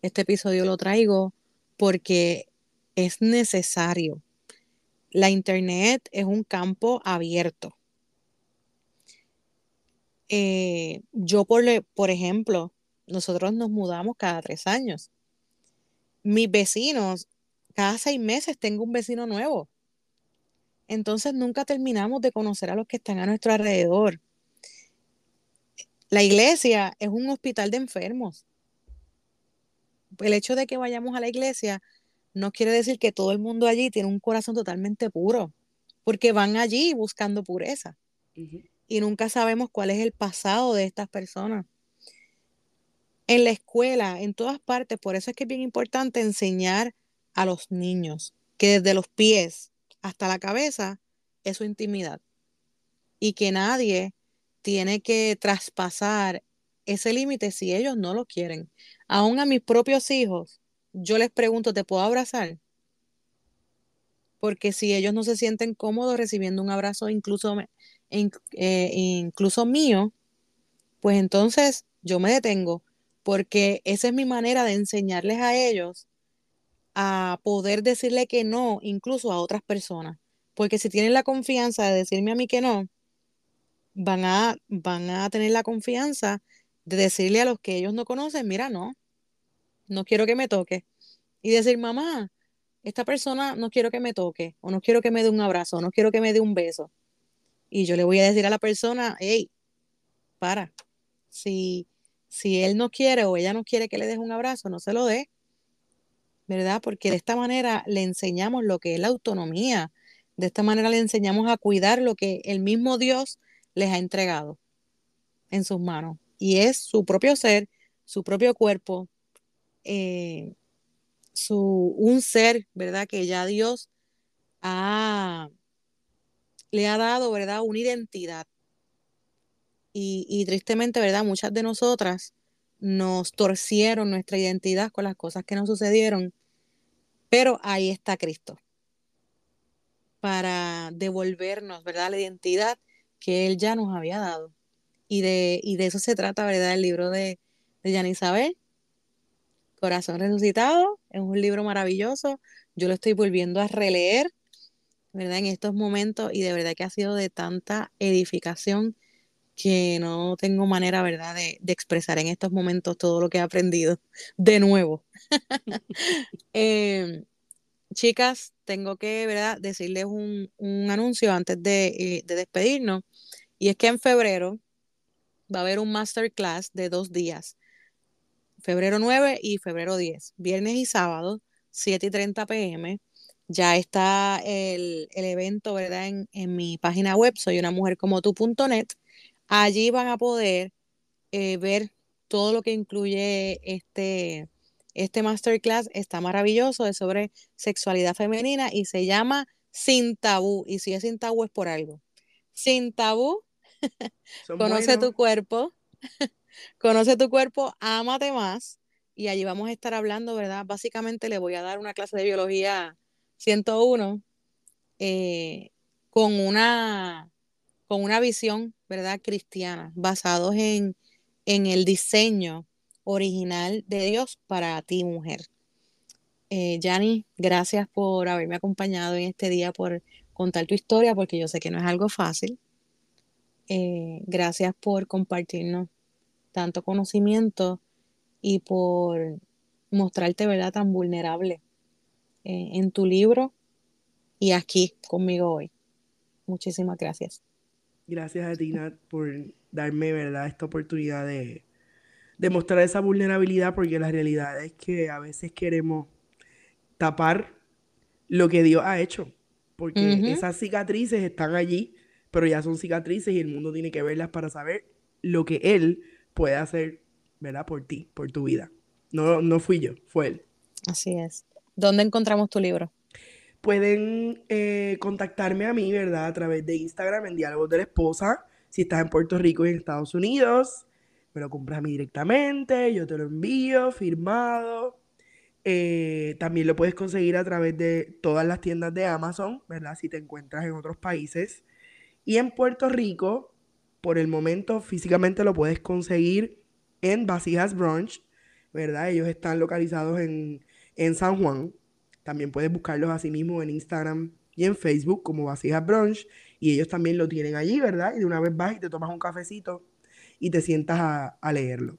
Este episodio lo traigo porque es necesario. La Internet es un campo abierto. Eh, yo, por, por ejemplo, nosotros nos mudamos cada tres años. Mis vecinos, cada seis meses tengo un vecino nuevo. Entonces nunca terminamos de conocer a los que están a nuestro alrededor. La iglesia es un hospital de enfermos. El hecho de que vayamos a la iglesia no quiere decir que todo el mundo allí tiene un corazón totalmente puro, porque van allí buscando pureza. Y nunca sabemos cuál es el pasado de estas personas. En la escuela, en todas partes, por eso es que es bien importante enseñar a los niños que desde los pies hasta la cabeza es su intimidad y que nadie tiene que traspasar ese límite si ellos no lo quieren. Aún a mis propios hijos, yo les pregunto, ¿te puedo abrazar? Porque si ellos no se sienten cómodos recibiendo un abrazo incluso, eh, incluso mío, pues entonces yo me detengo, porque esa es mi manera de enseñarles a ellos a poder decirle que no, incluso a otras personas. Porque si tienen la confianza de decirme a mí que no, van a, van a tener la confianza de decirle a los que ellos no conocen, mira, no, no quiero que me toque. Y decir, mamá, esta persona no quiero que me toque, o no quiero que me dé un abrazo, o no quiero que me dé un beso. Y yo le voy a decir a la persona, hey, para, si, si él no quiere o ella no quiere que le des un abrazo, no se lo dé, ¿verdad? Porque de esta manera le enseñamos lo que es la autonomía, de esta manera le enseñamos a cuidar lo que el mismo Dios les ha entregado en sus manos. Y es su propio ser, su propio cuerpo, eh, su, un ser, ¿verdad? Que ya Dios le ha dado, ¿verdad? Una identidad. Y tristemente, ¿verdad? Muchas de nosotras nos torcieron nuestra identidad con las cosas que nos sucedieron, pero ahí está Cristo para devolvernos, ¿verdad? La identidad que Él ya nos había dado. Y de, de eso se trata, ¿verdad? El libro de, de Isabel, Corazón Resucitado, es un libro maravilloso. Yo lo estoy volviendo a releer, ¿verdad? En estos momentos y de verdad que ha sido de tanta edificación que no tengo manera, ¿verdad?, de, de expresar en estos momentos todo lo que he aprendido de nuevo. eh, chicas, tengo que ¿verdad? decirles un, anuncio antes eh, de, despedirnos. Y es que en febrero va a haber un masterclass de dos días. Febrero 9 y febrero 10. Viernes y sábado, 7 y 30 pm. Ya está el, evento, ¿verdad? En, en, mi página web, soy Allí van a poder eh, ver todo lo que incluye este, este masterclass está maravilloso, es sobre sexualidad femenina y se llama Sin Tabú. Y si es sin tabú es por algo. Sin tabú, conoce tu cuerpo, conoce tu cuerpo, ámate más. Y allí vamos a estar hablando, ¿verdad? Básicamente le voy a dar una clase de biología 101 eh, con, una, con una visión, ¿verdad? Cristiana, basados en, en el diseño original de Dios para ti, mujer. Eh, gracias por haberme acompañado en este día, por contar tu historia, porque yo sé que no es algo fácil. Eh, gracias por compartirnos tanto conocimiento y por mostrarte, ¿verdad?, tan vulnerable eh, en tu libro y aquí conmigo hoy. Muchísimas gracias. Gracias a ti, Nat, por darme, ¿verdad?, esta oportunidad de, demostrar esa vulnerabilidad porque la realidad es que a veces queremos tapar lo que Dios ha hecho, porque esas cicatrices están allí, pero ya son cicatrices y el mundo tiene que verlas para saber lo que Él puede hacer, ¿verdad? Por ti, por tu vida. No, no fui yo, fue Él. Así es. ¿Dónde encontramos tu libro? Pueden eh, contactarme a mí, ¿verdad? A través de Instagram en Diálogos de la Esposa. Si estás en Puerto Rico y en Estados Unidos, me lo compras a mí directamente, yo te lo envío firmado. Eh, también lo puedes conseguir a través de todas las tiendas de Amazon, ¿verdad? Si te encuentras en otros países. Y en Puerto Rico, por el momento, físicamente lo puedes conseguir en Vasijas Brunch, ¿verdad? Ellos están localizados en, en San Juan. También puedes buscarlos así mismo en Instagram y en Facebook como Vasijas Brunch. Y ellos también lo tienen allí, ¿verdad? Y de una vez vas y te tomas un cafecito y te sientas a, leerlo.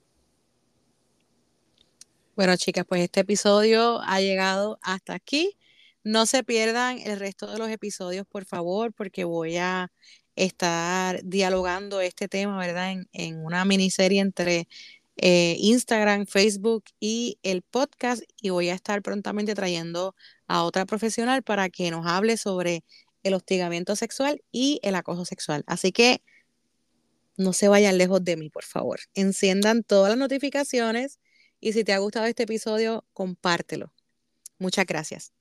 Bueno, chicas, pues este episodio ha llegado hasta aquí. No se pierdan el resto de los episodios, por favor, porque voy a estar dialogando este tema, ¿verdad? En, en una miniserie entre eh, Instagram, Facebook y el podcast y voy a estar prontamente trayendo a otra profesional para que nos hable sobre el hostigamiento sexual y el acoso sexual. Así que no se vayan lejos de mí, por favor. Enciendan todas las notificaciones y si te ha gustado este episodio, compártelo. Muchas gracias.